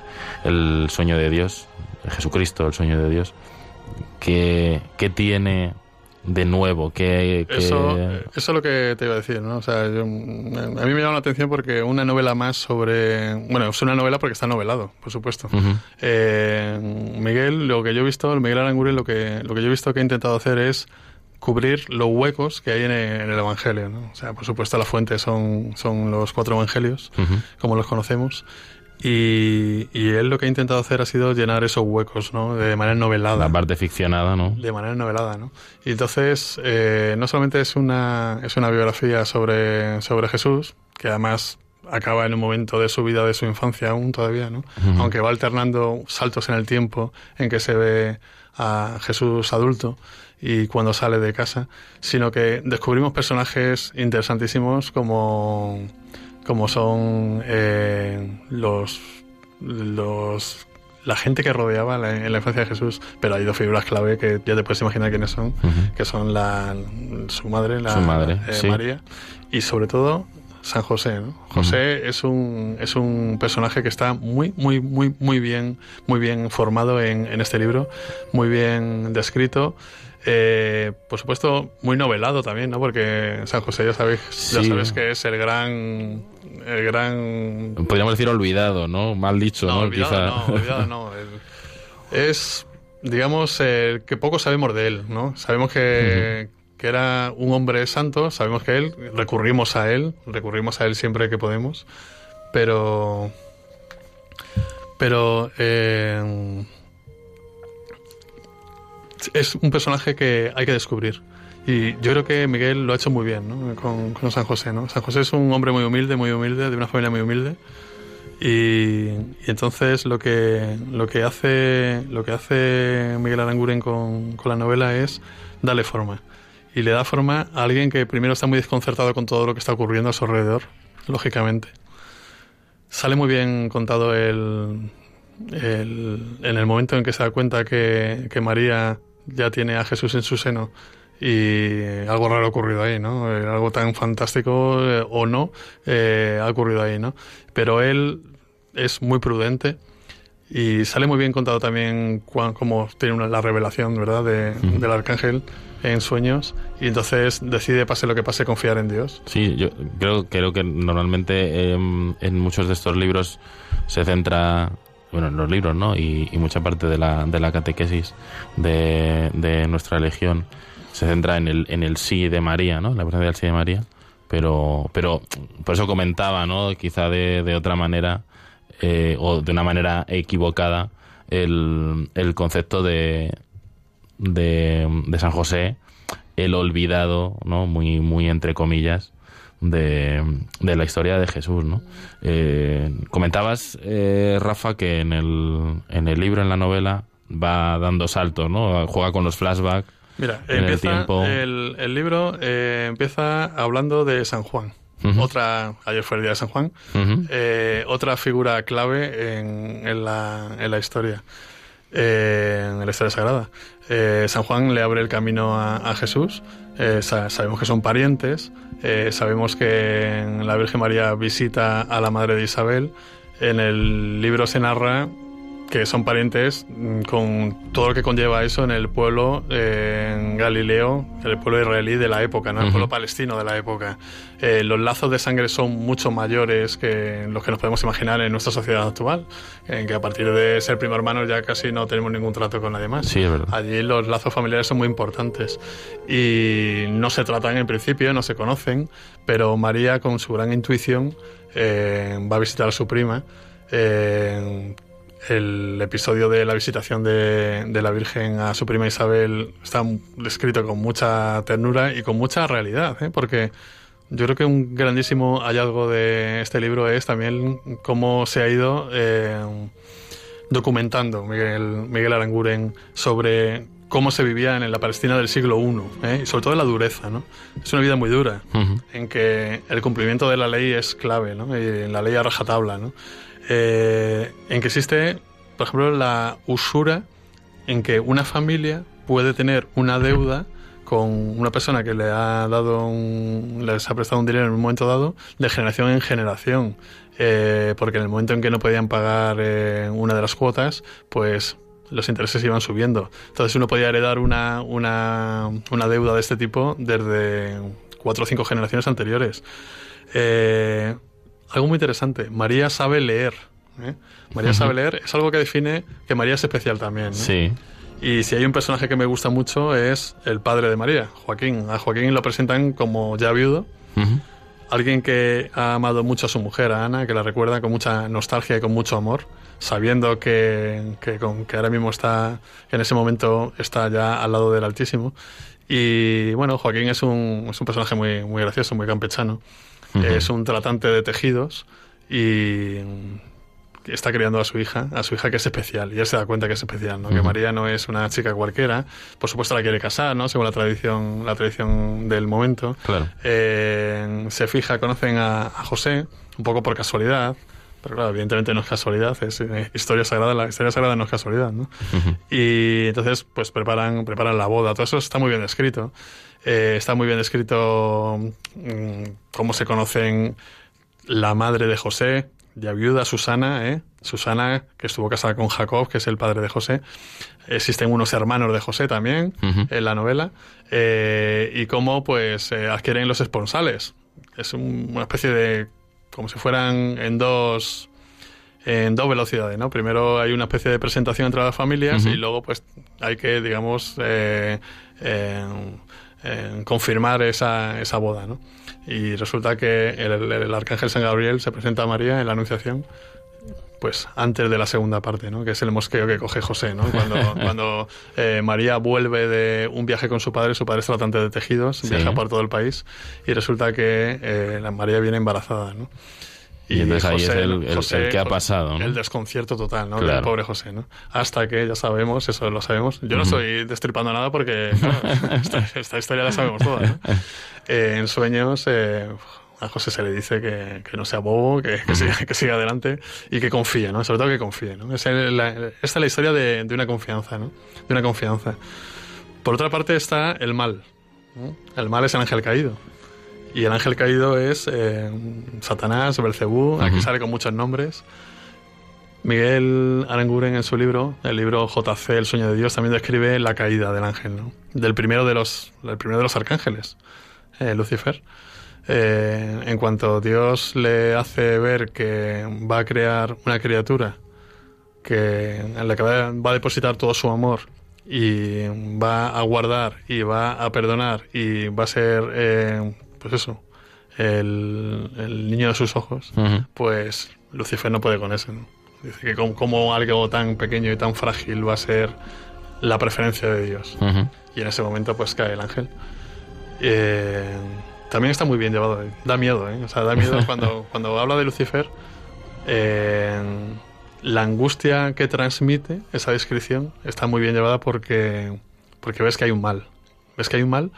El sueño de Dios, Jesucristo, el sueño de Dios, que, que tiene de nuevo? que Eso, eso es lo que te iba a decir, ¿no? O sea, a mí me llama la atención porque una novela más sobre... Bueno, es una novela porque está novelado, por supuesto. eh, Miguel, lo que yo he visto, Miguel Aranguren, lo que, lo que yo he visto que ha intentado hacer es cubrir los huecos que hay en el, en el Evangelio. ¿no? O sea, por supuesto, la fuente son, son los cuatro Evangelios, uh -huh. como los conocemos. Y, y, él lo que ha intentado hacer ha sido llenar esos huecos, ¿no? De manera novelada. La parte ficcionada, ¿no? De manera novelada, ¿no? Y entonces, eh, no solamente es una, es una biografía sobre, sobre Jesús, que además acaba en un momento de su vida, de su infancia aún todavía, ¿no? Uh -huh. Aunque va alternando saltos en el tiempo en que se ve a Jesús adulto y cuando sale de casa, sino que descubrimos personajes interesantísimos como como son eh, los, los la gente que rodeaba la, en la infancia de Jesús, pero hay dos figuras clave que ya te puedes imaginar quiénes son, uh -huh. que son la, su madre, la, su madre eh, sí. María, y sobre todo San José, ¿no? José uh -huh. es un es un personaje que está muy muy muy muy bien muy bien formado en, en este libro, muy bien descrito. Eh, por supuesto, muy novelado también, ¿no? Porque San José ya sabes, sí. ya sabes que es el gran, el gran. Podríamos decir olvidado, ¿no? Mal dicho, ¿no? ¿no? Olvidado, Quizá. no, olvidado, no. El, es, digamos, el que poco sabemos de él, ¿no? Sabemos que, uh -huh. que era un hombre santo, sabemos que él, recurrimos a él, recurrimos a él siempre que podemos, pero, pero. Eh, es un personaje que hay que descubrir. Y yo creo que Miguel lo ha hecho muy bien ¿no? con, con, San José. ¿no? San José es un hombre muy humilde, muy humilde, de una familia muy humilde. Y, y entonces lo que, lo, que hace, lo que hace Miguel Aranguren con, con la novela es darle forma. Y le da forma a alguien que primero está muy desconcertado con todo lo que está ocurriendo a su alrededor, lógicamente. Sale muy bien contado el, el, en el momento en que se da cuenta que, que María ya tiene a Jesús en su seno y algo raro ha ocurrido ahí, ¿no? Eh, algo tan fantástico eh, o no eh, ha ocurrido ahí, ¿no? Pero él es muy prudente y sale muy bien contado también cómo tiene una, la revelación, ¿verdad? De. Del arcángel en sueños y entonces decide pase lo que pase confiar en Dios. Sí, yo creo, creo que normalmente eh, en muchos de estos libros se centra bueno, en los libros, ¿no? Y, mucha parte de la, de la catequesis de, de nuestra legión se centra en el, en el sí de María, ¿no? La presencia del sí de María. Pero, pero por eso comentaba, ¿no? Quizá de, de otra manera, eh, o de una manera equivocada, el, el concepto de, de, de San José, el olvidado, ¿no? Muy, muy entre comillas, de, de, la historia de Jesús, ¿no? Eh, comentabas, eh, Rafa, que en el, en el libro, en la novela, va dando saltos, ¿no? Juega con los flashbacks. Mira, en empieza, el, tiempo. El, el libro eh, empieza hablando de San Juan. Uh -huh. Otra, ayer fue el día de San Juan, uh -huh. otra figura clave en, en, la, en la historia. Eh, en la historia sagrada. Eh, San Juan le abre el camino a, a Jesús, eh, sa sabemos que son parientes, sabemos que la Virgen María visita a la madre de Isabel, en el libro se narra que son parientes con todo lo que conlleva eso en el pueblo eh, en Galileo, el pueblo israelí de la época, ¿no? el uh -huh. pueblo palestino de la época. Eh, los lazos de sangre son mucho mayores que los que nos podemos imaginar en nuestra sociedad actual, en que a partir de ser primo hermano ya casi no tenemos ningún trato con nadie más. Sí, es verdad. Allí los lazos familiares son muy importantes y no se tratan en principio, no se conocen, pero María con su gran intuición eh, va a visitar a su prima. Eh, el episodio de la visitación de, de, la Virgen a su prima Isabel está descrito con mucha ternura y con mucha realidad, ¿eh? porque yo creo que un grandísimo hallazgo de este libro es también cómo se ha ido eh, documentando Miguel, Miguel Aranguren sobre cómo se vivía en la Palestina del siglo I, ¿eh? y sobre todo la dureza. ¿no? Es una vida muy dura, en que el cumplimiento de la ley es clave, ¿no? y en la ley a rajatabla. ¿no? Eh, en que existe, por ejemplo, la usura en que una familia puede tener una deuda con una persona que le ha dado un, les ha prestado un dinero en un momento dado de generación en generación. Eh, porque en el momento en que no podían pagar eh, una de las cuotas pues los intereses iban subiendo. Entonces uno podía heredar una, una, una deuda de este tipo desde cuatro o cinco generaciones anteriores. Eh, algo muy interesante María sabe leer ¿eh? María sabe leer es algo que define que María es especial también. Sí. Y si hay un personaje que me gusta mucho es el padre de María, Joaquín. A Joaquín lo presentan como ya viudo, Ujú. alguien que ha amado mucho a su mujer, a Ana, que la recuerda con mucha nostalgia y con mucho amor, sabiendo que, que, con- que ahora mismo está, en ese momento está ya al lado del Altísimo. Y bueno, Joaquín es un, es un personaje muy, muy gracioso, muy campechano. Es un tratante de tejidos y está criando a su hija, a su hija que es especial, y él se da cuenta que es especial, ¿no? Que. María no es una chica cualquiera, por supuesto la quiere casar, ¿no? Según la tradición, la tradición del momento. Claro. Eh, se fija, conocen a, a José, un poco por casualidad, pero claro, evidentemente no es casualidad, es eh, historia sagrada, la historia sagrada no es casualidad, ¿no? Y entonces, pues preparan, preparan la boda. Todo eso está muy bien descrito. Eh, está muy bien descrito mm, cómo se conocen la madre de José, ya viuda, Susana, ¿eh? Susana, que estuvo casada con Jacob, que es el padre de José. Existen unos hermanos de José también en la novela. eh, y cómo, pues, eh, adquieren los esponsales. Es un- una especie de. como si fueran en dos en dos velocidades, ¿no? Primero hay una especie de presentación entre las familias y luego pues hay que, digamos, eh, eh, confirmar esa, esa boda, ¿no? Y resulta que el, el- el arcángel San Gabriel se presenta a María en la Anunciación pues antes de la segunda parte, ¿no? que es el mosqueo que coge José, ¿no? cuando, cuando eh, María vuelve de un viaje con su padre, su padre es tratante de tejidos, Sí. viaja por todo el país y resulta que eh, la María viene embarazada. ¿no? Y entonces ahí es el- el- el que ha pasado, ¿no? El desconcierto total, ¿no? Claro. Del pobre José, ¿no? Hasta que ya sabemos, eso lo sabemos. Yo no estoy destripando nada porque claro, esta, esta historia la sabemos toda, ¿no? Eh, en sueños eh, a José se le dice que, que no sea bobo, que, que siga, que siga adelante y que confíe, ¿no? Sobre todo que confíe, ¿no? Es el- la- esta es la historia de, de una confianza, ¿no? De una confianza. Por otra parte está el mal. ¿no? El mal es el ángel caído. Y el ángel caído es eh, Satanás, Belcebú, aquí sale con muchos nombres. Miguel Aranguren en su libro, el libro JC, El sueño de Dios, también describe la caída del ángel, ¿no? Del primero de los, del primero de los arcángeles, eh, Lucifer. Eh, en cuanto Dios le hace ver que va a crear una criatura que, en la que va, va a depositar todo su amor y va a guardar y va a perdonar y va a ser, eh, pues eso, el, el niño de sus ojos, pues Lucifer no puede con eso. ¿no? Dice que como, como algo tan pequeño y tan frágil va a ser la preferencia de Dios. Y en ese momento pues cae el ángel. Eh, también está muy bien llevado, eh. da miedo, ¿eh? O sea, da miedo cuando, cuando habla de Lucifer. eh, la angustia que transmite esa descripción está muy bien llevada porque, porque ves que hay un mal. Ves que hay un mal,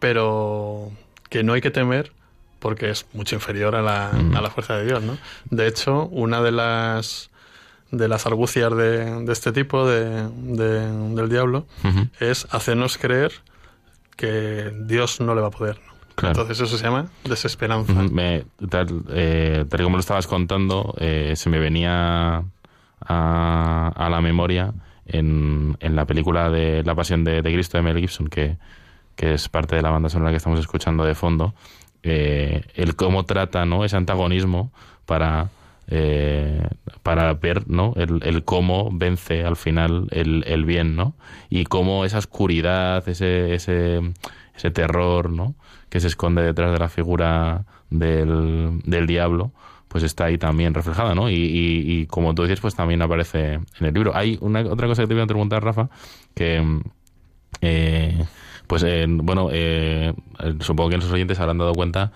pero que no hay que temer porque es mucho inferior a la, Mm. a la fuerza de Dios, ¿no? De hecho, una de las de las argucias de, de este tipo de, de- del diablo es hacernos creer que Dios no le va a poder. ¿no? Claro. Entonces eso se llama desesperanza. Me, tal, eh, tal como lo estabas contando, eh, se me venía a, a la memoria en, en la película de La Pasión de, de Cristo de Mel Gibson, que, que es parte de la banda sonora que estamos escuchando de fondo, eh, el cómo trata ¿no? ese antagonismo para, eh, para ver ¿no? el, cómo vence al final el, el bien, ¿no? Y cómo esa oscuridad, ese, ese, ese terror, ¿no? que se esconde detrás de la figura del, del diablo, pues está ahí también reflejada, ¿no? Y, y- y como tú dices, pues también aparece en el libro. Hay una otra cosa que te voy a preguntar, Rafa, que eh, pues eh, bueno, eh, eh, supongo que nuestros oyentes habrán dado cuenta,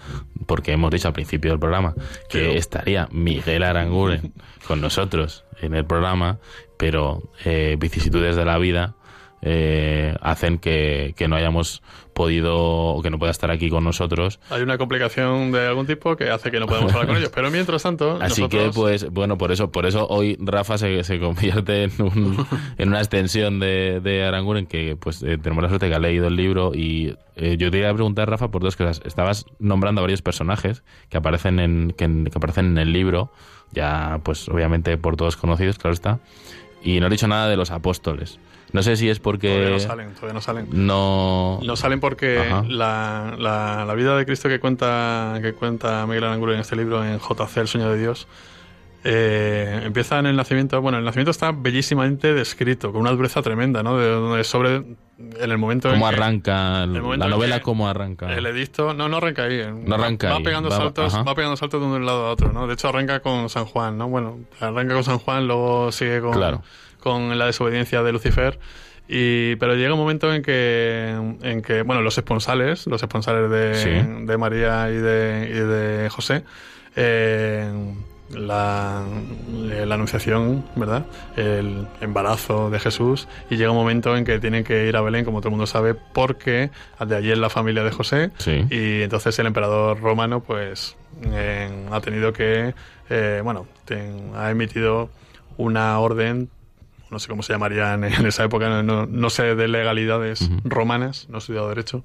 porque hemos dicho al principio del programa, que Pero- estaría Miguel Aranguren con nosotros en el programa, pero eh, vicisitudes de la vida eh, hacen que, que no hayamos podido o que no pueda estar aquí con nosotros. Hay una complicación de algún tipo que hace que no podamos hablar con ellos, pero mientras tanto... Así que, pues, bueno, por eso por eso hoy Rafa se, se convierte en, un, en una extensión de, de Aranguren que pues eh, tenemos la suerte que ha leído el libro y eh, yo te iba a preguntar, Rafa, por dos cosas. Estabas nombrando a varios personajes que aparecen en, que, que aparecen en el libro, ya pues obviamente por todos conocidos, claro está, y no he dicho nada de los apóstoles. No sé si es porque... Todavía no salen, todavía no salen. No... No salen porque la, la, la vida de Cristo que cuenta, que cuenta Miguel Aranguren en este libro, en JC, El sueño de Dios, eh, empieza en el nacimiento. Bueno, el nacimiento está bellísimamente descrito, con una dureza tremenda, ¿no? De, sobre en el momento ¿Cómo en arranca? el- el momento la novela cómo arranca? el edicto, no, no arranca ahí. No arranca va, ahí, pegando va- saltos, ajá. va pegando saltos de un lado a otro, ¿no? De hecho arranca con San Juan, ¿no? Bueno, arranca con San Juan, luego sigue con, Claro. Con la desobediencia de Lucifer. Y, pero llega un momento en que, en que bueno, los esponsales, los esponsales de, Sí. de María y de, y de José, eh, la, eh, la anunciación, ¿verdad? El embarazo de Jesús y llega un momento en que tienen que ir a Belén, como todo el mundo sabe, porque de allí es la familia de José Sí. y entonces el emperador romano pues eh, ha tenido que, eh, bueno, ten- ha emitido una orden, no sé cómo se llamaría en, esa época, no, no- sé de legalidades Ujú. romanas, no he estudiado derecho,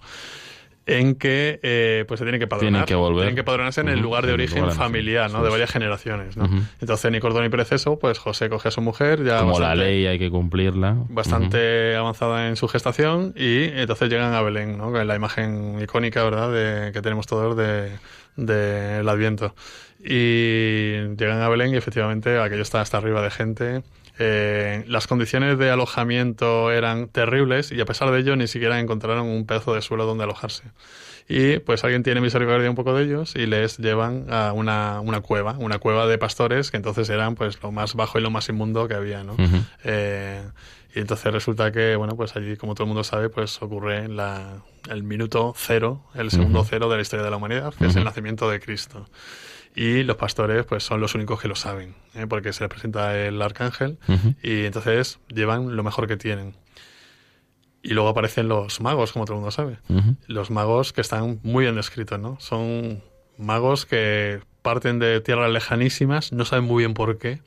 en que eh, pues se tienen que padronar. Tienen que volver. Tienen que padronarse en el lugar de origen lugar de familiar, ¿no? De varias generaciones, ¿no? Ujú. Entonces ni cordón ni perezoso, pues José coge a su mujer, ya Como la bastante- ley hay que cumplirla. bastante avanzada en su gestación y entonces llegan a Belén, ¿no? Es la imagen icónica, ¿verdad?, de, que tenemos todos de del Adviento. Y llegan a Belén y efectivamente aquello está hasta arriba de gente. Eh, las condiciones de alojamiento eran terribles y a pesar de ello ni siquiera encontraron un pedazo de suelo donde alojarse. Y pues alguien tiene misericordia un poco de ellos y les llevan a una, una cueva, una cueva de pastores que entonces eran pues lo más bajo y lo más inmundo que había, ¿no? Eh, y entonces resulta que, bueno, pues allí, como todo el mundo sabe, pues ocurre la, el minuto cero, el segundo cero de la historia de la humanidad, que es el nacimiento de Cristo. Y los pastores, pues son los únicos que lo saben, ¿eh? porque se les presenta el arcángel y entonces llevan lo mejor que tienen. Y luego aparecen los magos, como todo el mundo sabe. Los magos que están muy bien descritos, ¿no? Son magos que parten de tierras lejanísimas, no saben muy bien por qué,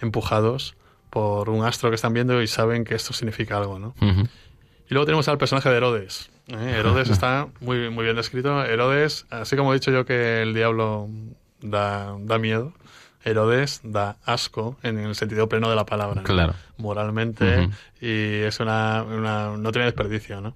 empujados por un astro que están viendo y saben que esto significa algo, ¿no? Y luego tenemos al personaje de Herodes. ¿eh? Herodes está muy, muy bien descrito. Herodes, así como he dicho yo que el diablo da, da miedo, Herodes da asco en el sentido pleno de la palabra. ¿no? Claro. Moralmente y es una, una- no tiene desperdicio, ¿no?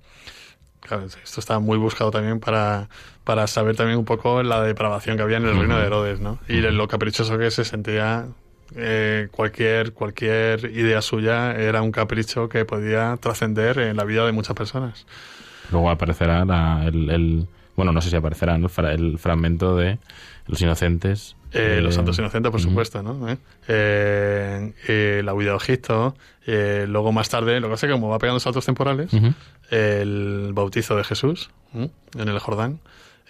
Claro, esto está muy buscado también para, para saber también un poco la depravación que había en el reino de Herodes, ¿no? Y de lo caprichoso que se sentía eh, cualquier, cualquier idea suya era un capricho que podía trascender en la vida de muchas personas. Luego aparecerá la- el, el- Bueno, no sé si aparecerá ¿no? el, fra- el fragmento de Los Inocentes. Eh, eh, los santos inocentes, por supuesto, ¿no? ¿Eh? La huida de Egipto, eh, luego más tarde, lo que pasa es que como va pegando saltos temporales, el bautizo de Jesús en el Jordán,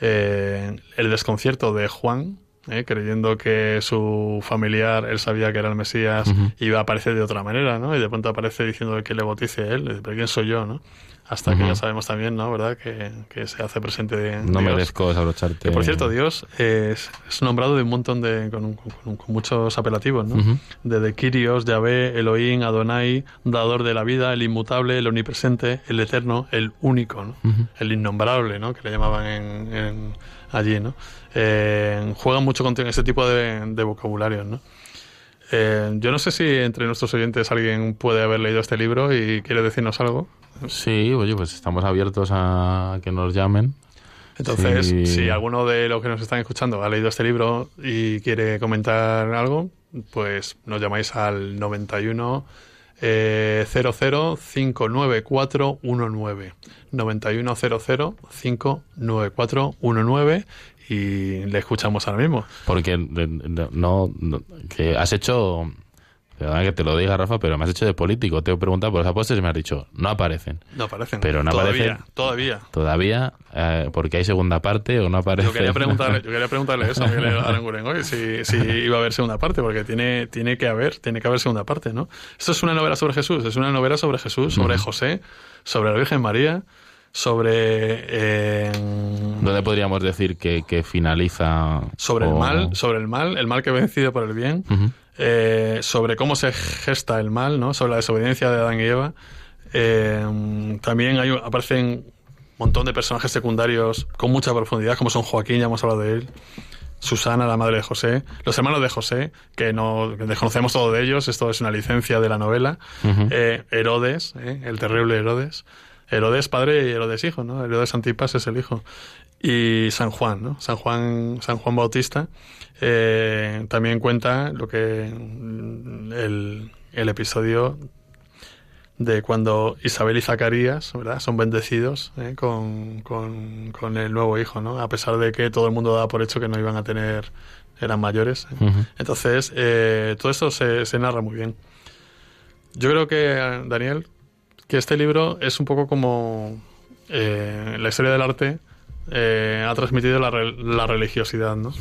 el desconcierto de Juan, ¿eh? creyendo que su familiar, él sabía que era el Mesías, iba a aparecer de otra manera, ¿no? Y de pronto aparece diciendo que le bautice él, pero ¿quién soy yo, no? Hasta que ya sabemos también, ¿no? ¿Verdad? Que, que se hace presente de No Dios. merezco desabrocharte. Que por cierto, Dios es, es nombrado de un montón de. con, con muchos apelativos, ¿no? Ujú. Desde Kyrios, Yahvé, Elohim, Adonai, dador de la vida, el inmutable, el omnipresente, el eterno, el único, ¿no? El innombrable, ¿no? Que le llamaban en, en- allí, ¿no? Eh, juegan mucho con ese tipo de, de vocabularios, ¿no? Eh, yo no sé si entre nuestros oyentes alguien puede haber leído este libro y quiere decirnos algo. Sí, oye, pues estamos abiertos a que nos llamen. Entonces, Sí. si alguno de los que nos están escuchando ha leído este libro y quiere comentar algo, pues nos llamáis al 91 eh, 00 59419. 91 00 59419 y le escuchamos ahora mismo. Porque de- no, no- que has hecho Perdona que te lo diga, Rafa, pero me has hecho de político. Te he preguntado por los apóstoles y me has dicho, no aparecen. No aparecen. Pero no todavía, aparecen. Todavía. Todavía, eh, porque hay segunda parte o no aparece. Yo quería preguntarle, yo quería preguntarle eso a Miguel Aranguren hoy, si, si iba a haber segunda parte, porque tiene, tiene que haber, tiene que haber segunda parte, ¿no? Esto es una novela sobre Jesús, es una novela sobre Jesús, sobre José, sobre la Virgen María, sobre eh, ¿Dónde podríamos decir que, que finaliza? sobre el mal, sobre el mal, el mal que vencido por el bien, Ujú. Eh, sobre cómo se gesta el mal, ¿no? Sobre la desobediencia de Adán y Eva. Eh, también hay, aparecen un montón de personajes secundarios con mucha profundidad, como son Joaquín, ya hemos hablado de él. Susana, la madre de José, los hermanos de José, que no que desconocemos todo de ellos, esto es una licencia de la novela. Eh, Herodes, eh, el terrible Herodes. Herodes padre y Herodes hijo, ¿no? Herodes Antipas es el hijo. Y San Juan, ¿no? San Juan, San Juan Bautista eh, también cuenta lo que mm, el, el episodio de cuando Isabel y Zacarías, ¿verdad? Son bendecidos ¿eh? con, con, con el nuevo hijo, ¿no? A pesar de que todo el mundo daba por hecho que no iban a tener, eran mayores. ¿eh? Entonces, eh, todo esto se, se narra muy bien. Yo creo que, Daniel, que este libro es un poco como eh, la historia del arte eh, ha transmitido la, re- la religiosidad, ¿no?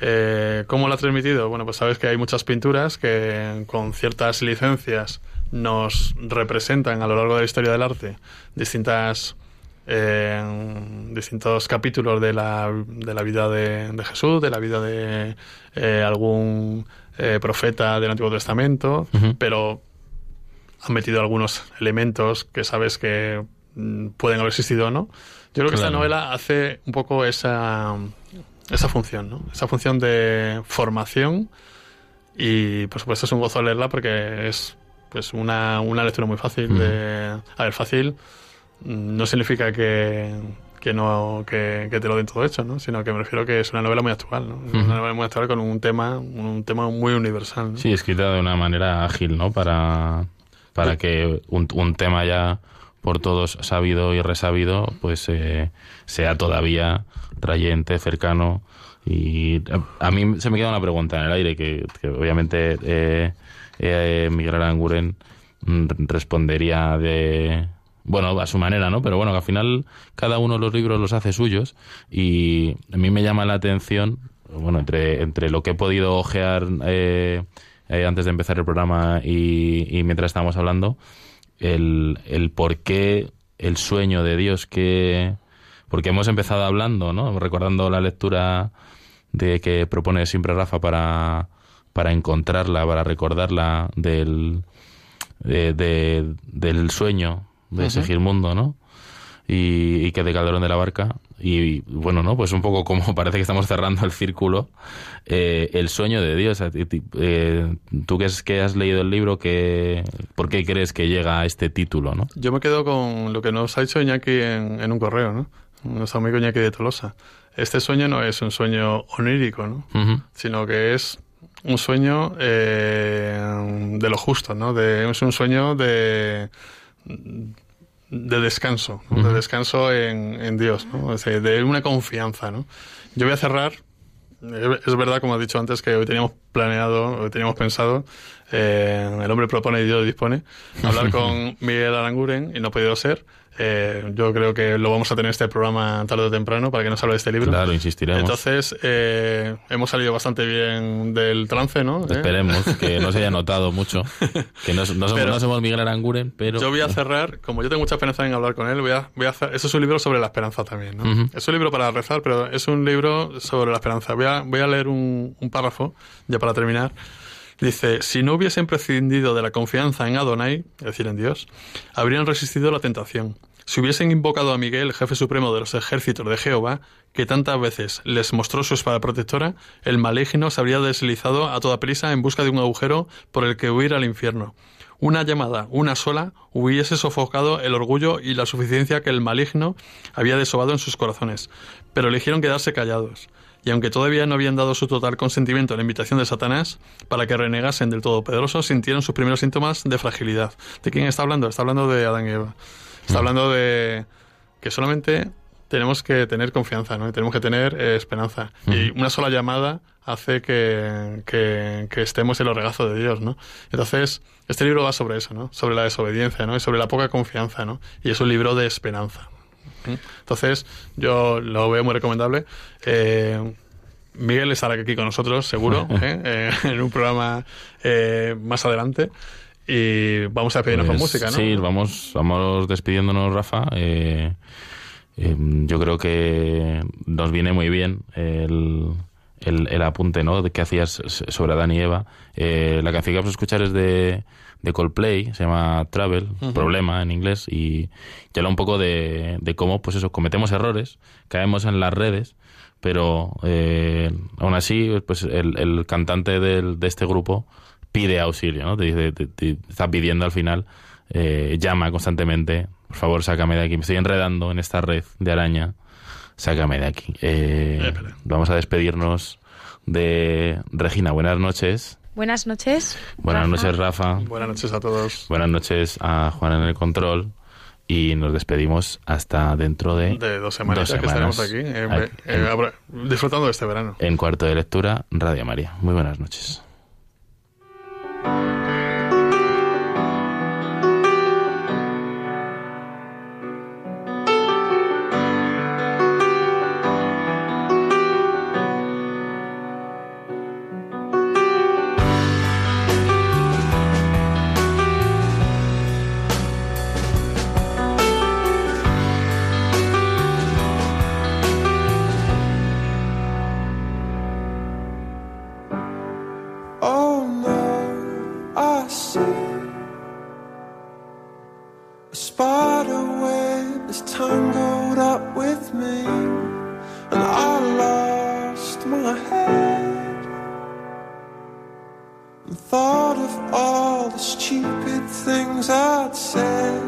Eh, ¿Cómo lo ha transmitido? Bueno, pues sabes que hay muchas pinturas que con ciertas licencias nos representan a lo largo de la historia del arte distintas distintos capítulos de la, de la vida de, de Jesús, de la vida de eh, algún eh, profeta del Antiguo Testamento, pero han metido algunos elementos que sabes que mm, pueden haber existido o no. Yo creo que esta Claro. novela hace un poco esa, esa función, ¿no? Esa función de formación y, por supuesto, es un gozo leerla porque es pues una, una lectura muy fácil. Ujú. de, a ver, fácil mm, no significa que, que no que, que te lo den todo hecho, ¿no? Sino que me refiero que es una novela muy actual, ¿no? Una novela muy actual con un tema, un tema muy universal, ¿no? Sí, escrita de una manera ágil, ¿no? Para, para que un, un tema ya por todos sabido y resabido, pues eh, sea todavía trayente, cercano. Y a, a mí se me queda una pregunta en el aire que, que obviamente eh, eh, Miguel Aranguren mm, respondería de bueno, a su manera, ¿no? Pero bueno, que al final cada uno de los libros los hace suyos y a mí me llama la atención, bueno, entre, entre lo que he podido ojear eh, eh, antes de empezar el programa y, y mientras estábamos hablando, el, el por qué el sueño de Dios que... Porque hemos empezado hablando, ¿no? Recordando la lectura de que propone siempre Rafa para, para encontrarla, para recordarla del, de- de- del sueño de Ujú. Segismundo, ¿no? Y, y que de Calderón de la Barca. Y bueno, ¿no? Pues un poco como parece que estamos cerrando el círculo. eh, el sueño de Dios. Eh, Tú que, es, que has leído el libro, que, ¿por qué crees que llega a este título, no? Yo me quedo con lo que nos ha dicho Iñaki en, en un correo, ¿no? Nuestro amigo Iñaki de Tolosa. Este sueño no es un sueño onírico, ¿no? Sino que es un sueño eh, de lo justo, ¿no? De, es un sueño de, de descanso, de descanso en, en Dios, ¿no? Decir, de una confianza, ¿no? Yo voy a cerrar. Es verdad, como has dicho antes, que hoy teníamos planeado, hoy teníamos pensado, eh, el hombre propone y Dios dispone, hablar con Miguel Aranguren y no ha podido ser. Eh, yo creo que lo vamos a tener en este programa tarde o temprano para que nos hable de este libro. Claro, insistiremos. Entonces, eh, hemos salido bastante bien del trance, ¿no? ¿Eh? Esperemos que no se haya notado mucho. Que no, no somos, Pero- no somos Miguel Aranguren, pero... Yo voy a cerrar, como yo tengo mucha esperanza en hablar con él, voy a, voy a hacer, eso es un libro sobre la esperanza también, ¿no? Es un libro para rezar, pero es un libro sobre la esperanza. Voy a, voy a leer un, un párrafo, ya para terminar. Dice, si no hubiesen prescindido de la confianza en Adonai, es decir, en Dios, habrían resistido la tentación. Si hubiesen invocado a Miguel, jefe supremo de los ejércitos de Jehová, que tantas veces les mostró su espada protectora, el maligno se habría deslizado a toda prisa en busca de un agujero por el que huir al infierno. Una llamada, una sola, hubiese sofocado el orgullo y la suficiencia que el maligno había desobado en sus corazones, pero eligieron quedarse callados. Y aunque todavía no habían dado su total consentimiento a la invitación de Satanás para que renegasen del Todopoderoso, sintieron sus primeros síntomas de fragilidad. ¿De quién está hablando? Está hablando de Adán y Eva. Está hablando de que solamente tenemos que tener confianza, ¿no? Y tenemos que tener eh, esperanza. Y una sola llamada hace que, que, que, estemos en los regazos de Dios, ¿no? Entonces, este libro va sobre eso, ¿no? Sobre la desobediencia, ¿no? Y sobre la poca confianza, ¿no? Y es un libro de esperanza. Entonces, yo lo veo muy recomendable. Eh, Miguel estará aquí con nosotros, seguro, ¿eh? Eh, en un programa más adelante. Y vamos a despedirnos con pues música, ¿no? Sí, vamos, vamos despidiéndonos, Rafa. yo creo que nos viene muy bien el, el, apunte ¿no? de que hacías sobre Adán y Eva. la canción que vamos a escuchar es de de Coldplay, se llama Travel, problema en inglés, y, habla un poco de, de, cómo, pues eso, cometemos errores, caemos en las redes, pero eh, aún así, pues el, el cantante del, de este grupo pide auxilio, ¿no? Te, está pidiendo al final, eh, llama constantemente, por favor, sácame de aquí, me estoy enredando en esta red de araña, sácame de aquí. Eh, vamos a despedirnos de Regina, buenas noches. Buenas noches. Buenas noches, Rafa. Buenas noches a todos. Buenas noches a Juan en el control. Y nos despedimos hasta dentro de, de dos, semanas, que estaremos aquí, disfrutando de este verano. En cuarto de lectura, Radio María. Muy buenas noches. and thought of all the stupid things I'd said.